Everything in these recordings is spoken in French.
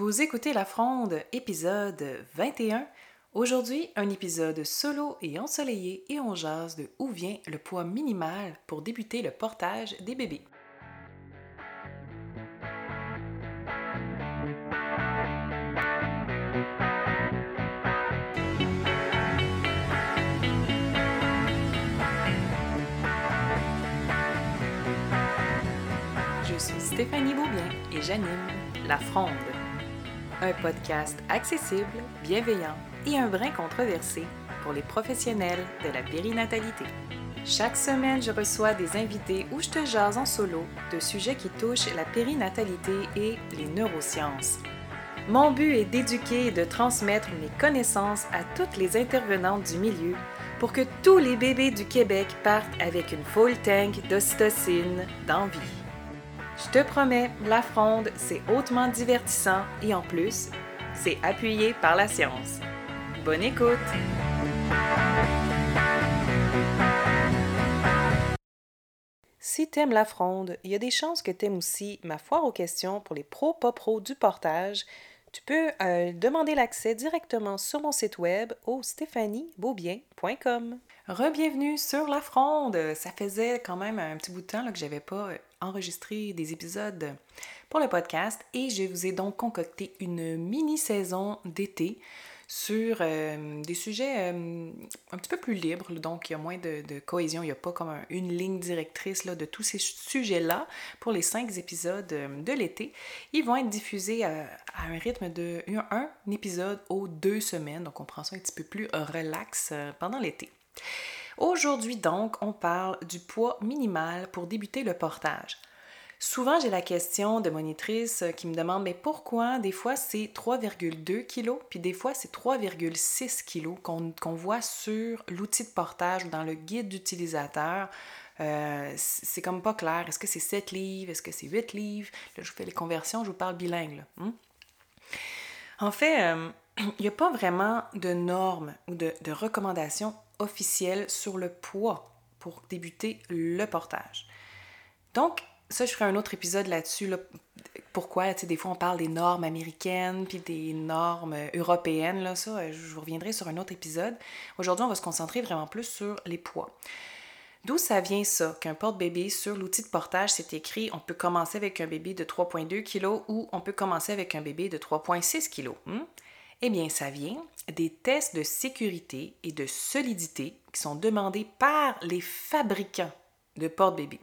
Vous écoutez La Fronde, épisode 21. Aujourd'hui, un épisode solo et ensoleillé et on jase de où vient le poids minimal pour débuter le portage des bébés. Je suis Stéphanie Beaubien et j'anime La Fronde, un podcast accessible, bienveillant et un brin controversé pour les professionnels de la périnatalité. Chaque semaine, je reçois des invités où je te jase en solo de sujets qui touchent la périnatalité et les neurosciences. Mon but est d'éduquer et de transmettre mes connaissances à toutes les intervenantes du milieu pour que tous les bébés du Québec partent avec une full tank d'ocytocine d'envie. Je te promets, la fronde, c'est hautement divertissant et en plus, c'est appuyé par la science. Bonne écoute! Si t'aimes la fronde, il y a des chances que t'aimes aussi ma foire aux questions pour les pros pas pros du portage. Tu peux euh, demander l'accès directement sur mon site web au stéphaniebeaubien.com. Rebienvenue sur la fronde. Ça faisait quand même un petit bout de temps là, que j'avais pas enregistré des épisodes pour le podcast et je vous ai donc concocté une mini-saison d'été sur euh, des sujets euh, un petit peu plus libres, donc il y a moins de, cohésion, il n'y a pas comme un- une ligne directrice de tous ces sujets-là pour les cinq épisodes euh, de l'été. Ils vont être diffusés à, un rythme de un, un épisode aux deux semaines, donc on prend ça un petit peu plus relax pendant l'été. Aujourd'hui donc, on parle du poids minimal pour débuter le portage. Souvent, j'ai la question de monitrices qui me demandent mais pourquoi des fois c'est 3,2 kg puis des fois c'est 3,6 kg qu'on voit sur l'outil de portage ou dans le guide d'utilisateur. Euh, c'est comme pas clair. Est-ce que c'est 7 livres? Est-ce que c'est 8 livres? Là, je vous fais les conversions, je vous parle bilingue. Hmm? En fait, euh, il n'y a pas vraiment de normes ou de, de recommandations officielles sur le poids pour débuter le portage. Donc, ça, je ferai un autre épisode là-dessus. Là. Pourquoi, tu sais, des fois, on parle des normes américaines puis des normes européennes. Là, ça, euh, je reviendrai sur un autre épisode. Aujourd'hui, on va se concentrer vraiment plus sur les poids. D'où ça vient ça, qu'un porte-bébé sur l'outil de portage, c'est écrit on peut commencer avec un bébé de 3,2 kg ou on peut commencer avec un bébé de 3,6 kg. Hmm? Eh bien, ça vient des tests de sécurité et de solidité qui sont demandés par les fabricants de porte-bébé.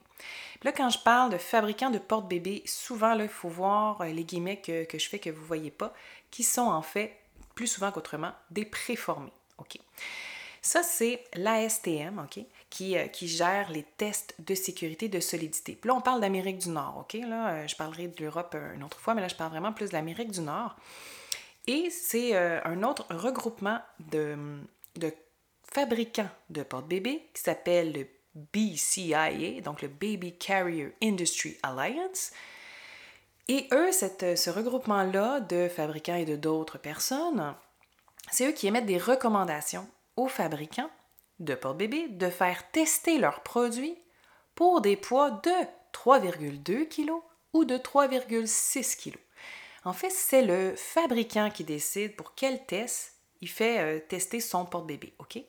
Là, quand je parle de fabricants de porte-bébé, souvent, là, il faut voir euh, les guillemets que, je fais que vous ne voyez pas, qui sont en fait, plus souvent qu'autrement, des préformés. Ça, c'est l'ASTM, OK, qui, euh, qui gère les tests de sécurité de solidité. Puis là, on parle d'Amérique du Nord, OK? Là, euh, je parlerai de l'Europe une autre fois, mais là, je parle vraiment plus de l'Amérique du Nord. Et c'est un autre regroupement de, de fabricants de porte-bébé qui s'appelle le BCIA, donc le Baby Carrier Industry Alliance. Et eux, cette- ce regroupement-là de fabricants et de d'autres personnes, c'est eux qui émettent des recommandations aux fabricants de porte-bébé de faire tester leurs produits pour des poids de 3,2 kg ou de 3,6 kg. En fait, c'est le fabricant qui décide pour quel test il fait euh, tester son porte-bébé, OK?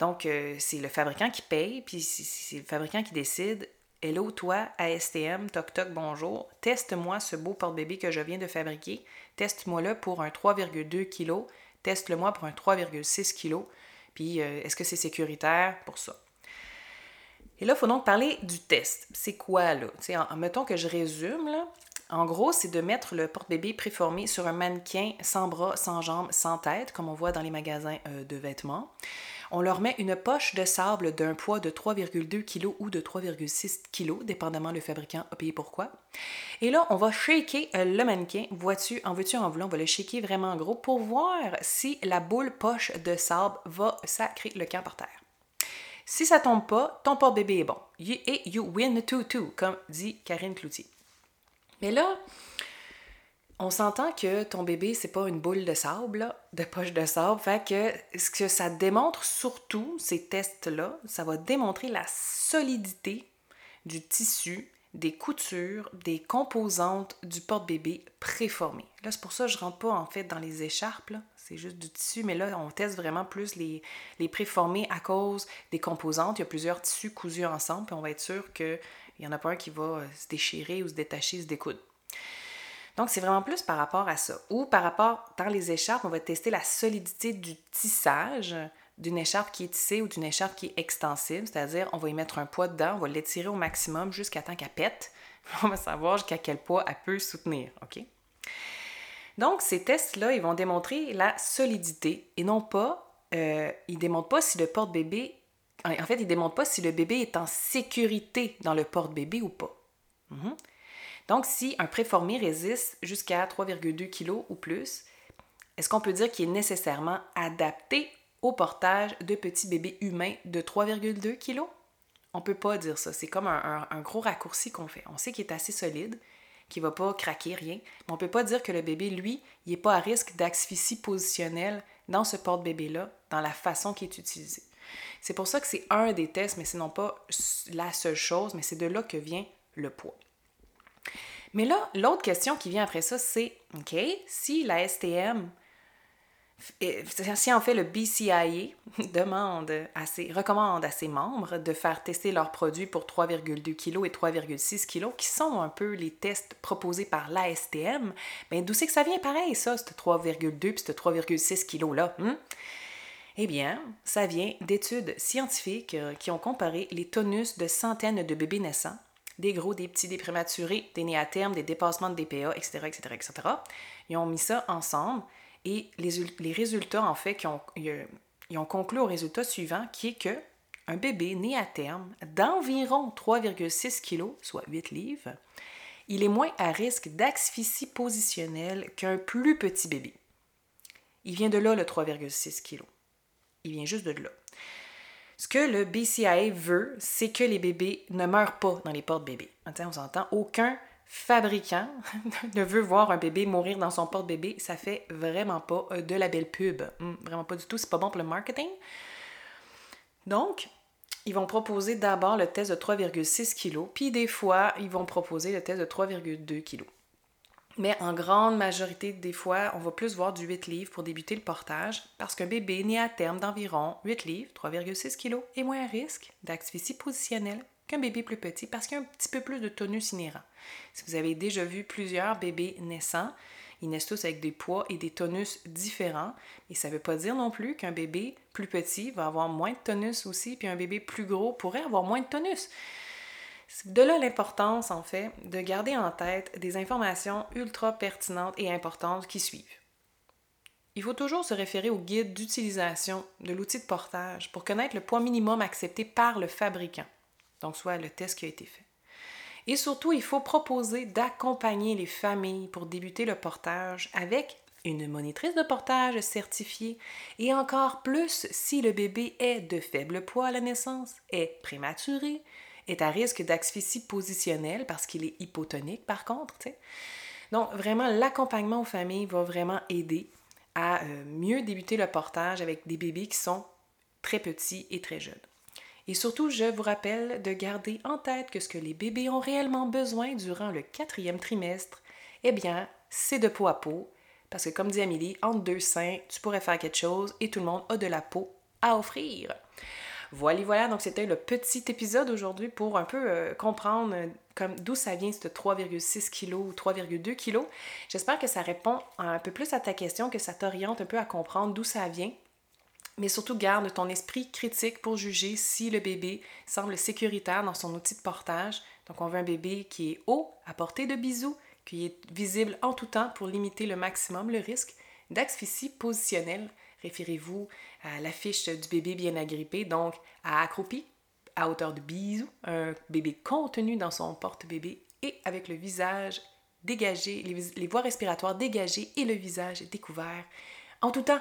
Donc, euh, c'est le fabricant qui paye, puis c'est- le fabricant qui décide Hello, toi, ASTM, toc toc, bonjour, teste-moi ce beau porte-bébé que je viens de fabriquer. Teste-moi-le pour un 3,2 kg, teste-le-moi pour un 3,6 kg, puis euh, est-ce que c'est sécuritaire pour ça? Et là, il faut donc parler du test. C'est quoi, là? En, mettons que je résume. En gros, c'est de mettre le porte-bébé préformé sur un mannequin sans bras, sans jambes, sans tête, comme on voit dans les magasins euh, de vêtements. On leur met une poche de sable d'un poids de 3,2 kg ou de 3,6 kg, dépendamment le fabricant a payé pourquoi. Et là, on va shaker euh, le mannequin. Vois-tu, en veux-tu, en voulant, on va le shaker vraiment gros pour voir si la boule poche de sable va sacrer le camp par terre. Si ça tombe pas, ton porte-bébé est bon. Et you win too too, comme dit Karine Cloutier. Mais là, on s'entend que ton bébé, c'est pas une boule de sable, de poche de sable. Fait que ce que ça démontre surtout, ces tests-là, ça va démontrer la solidité du tissu des coutures, des composantes du porte-bébé préformé. Là, c'est pour ça que je rentre pas en fait dans les écharpes, c'est juste du tissu, mais là, on teste vraiment plus les, préformés à cause des composantes. Il y a plusieurs tissus cousus ensemble, puis on va être sûr qu'il n'y en a pas un qui va se déchirer ou se détacher, se découdre. Donc, c'est vraiment plus par rapport à ça. Ou par rapport, dans les écharpes, on va tester la solidité du tissage d'une écharpe qui est tissée ou d'une écharpe qui est extensible, c'est-à-dire on va y mettre un poids dedans, on va l'étirer au maximum jusqu'à temps qu'elle pète. On va savoir jusqu'à quel poids elle peut soutenir, OK? Donc, ces tests-là, ils vont démontrer la solidité et non pas, euh, ils démontrent pas si le porte-bébé, en fait, ils démontrent pas si le bébé est en sécurité dans le porte-bébé ou pas. Mhm. Donc, si un préformé résiste jusqu'à 3,2 kg ou plus, est-ce qu'on peut dire qu'il est nécessairement adapté au portage de petits bébés humains de 3,2 kg? On peut pas dire ça. C'est comme un, gros raccourci qu'on fait. On sait qu'il est assez solide, qu'il va pas craquer, rien. Mais on peut pas dire que le bébé, lui, il n'est pas à risque d'asphyxie positionnelle dans ce porte-bébé-là, dans la façon qui est utilisée. C'est pour ça que c'est un des tests, mais c'est non pas la seule chose, mais c'est de là que vient le poids. Mais là, l'autre question qui vient après ça, c'est, OK, si la STM si en fait le BCIA demande à ses, recommande à ses membres de faire tester leurs produits pour 3,2 kg et 3,6 kg, qui sont un peu les tests proposés par l'ASTM, mais d'où c'est que ça vient pareil, ça, ce 3,2 puis ce 3,6 kg-là? Hein? Eh bien, ça vient d'études scientifiques euh, qui ont comparé les tonus de centaines de bébés naissants, des gros, des petits, des prématurés, des nés à terme, des dépassements de DPA, etc., etc., etc. Ils ont mis ça ensemble et les, résultats, en fait, qui ont, ils ont conclu au résultat suivant, qui est que un bébé né à terme d'environ 3,6 kg, soit 8 livres, il est moins à risque d'asphyxie positionnelle qu'un plus petit bébé. Il vient de là, le 3,6 kg. Il vient juste de là. Ce que le BCIA veut, c'est que les bébés ne meurent pas dans les portes bébés. On s'entend, aucun fabricant ne veut voir un bébé mourir dans son porte-bébé, ça fait vraiment pas euh, de la belle pub. Hmm, vraiment pas du tout, c'est pas bon pour le marketing. Donc, ils vont proposer d'abord le test de 3,6 kg, puis des fois, ils vont proposer le test de 3,2 kg. Mais en grande majorité des fois, on va plus voir du 8 livres pour débuter le portage parce qu'un bébé né à terme d'environ 8 livres, 3,6 kg, est moins à risque d'asphyxie positionnelle qu'un bébé plus petit parce qu'il y a un petit peu plus de tonus inhérent. Si vous avez déjà vu plusieurs bébés naissants, ils naissent tous avec des poids et des tonus différents. Et ça ne veut pas dire non plus qu'un bébé plus petit va avoir moins de tonus aussi, puis un bébé plus gros pourrait avoir moins de tonus. De là l'importance, en fait, de garder en tête des informations ultra pertinentes et importantes qui suivent. Il faut toujours se référer au guide d'utilisation de l'outil de portage pour connaître le poids minimum accepté par le fabricant, donc soit le test qui a été fait. Et surtout, il faut proposer d'accompagner les familles pour débuter le portage avec une monitrice de portage certifiée et encore plus si le bébé est de faible poids à la naissance, est prématuré, est à risque d'asphyxie positionnelle parce qu'il est hypotonique par contre. Donc vraiment, l'accompagnement aux familles va vraiment aider à euh, mieux débuter le portage avec des bébés qui sont très petits et très jeunes. Et surtout, je vous rappelle de garder en tête que ce que les bébés ont réellement besoin durant le quatrième trimestre, eh bien, c'est de peau à peau. Parce que comme dit Amélie, entre deux seins, tu pourrais faire quelque chose et tout le monde a de la peau à offrir. Voilà, voilà, donc c'était le petit épisode aujourd'hui pour un peu euh, comprendre euh, comme d'où ça vient ce 3,6 kg ou 3,2 kg. J'espère que ça répond un peu plus à ta question, que ça t'oriente un peu à comprendre d'où ça vient mais surtout garde ton esprit critique pour juger si le bébé semble sécuritaire dans son outil de portage. Donc on veut un bébé qui est haut, à portée de bisous, qui est visible en tout temps pour limiter le maximum le risque d'asphyxie positionnelle. Référez-vous à l'affiche du bébé bien agrippé, donc à accroupi, à hauteur de bisous, un bébé contenu dans son porte-bébé et avec le visage dégagé, les, les voies respiratoires dégagées et le visage découvert en tout temps.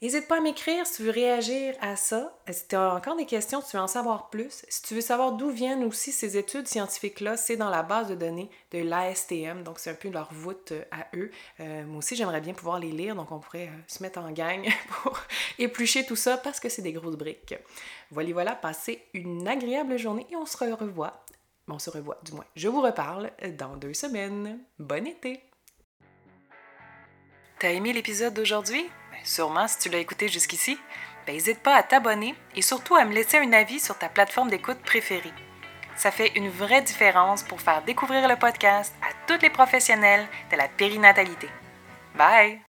N'hésite pas à m'écrire si tu veux réagir à ça. Si tu as encore des questions, si tu veux en savoir plus, si tu veux savoir d'où viennent aussi ces études scientifiques-là, c'est dans la base de données de l'ASTM, donc c'est un peu leur voûte euh, à eux. Euh, moi aussi, j'aimerais bien pouvoir les lire, donc on pourrait euh, se mettre en gang pour éplucher tout ça parce que c'est des grosses briques. Voilà, voilà, passez une agréable journée et on se revoit on se revoit, du moins. Je vous reparle dans deux semaines. Bon été! T'as aimé l'épisode d'aujourd'hui? Sûrement si tu l'as écouté jusqu'ici. Ben, n'hésite pas à t'abonner et surtout à me laisser un avis sur ta plateforme d'écoute préférée. Ça fait une vraie différence pour faire découvrir le podcast à tous les professionnels de la périnatalité. Bye!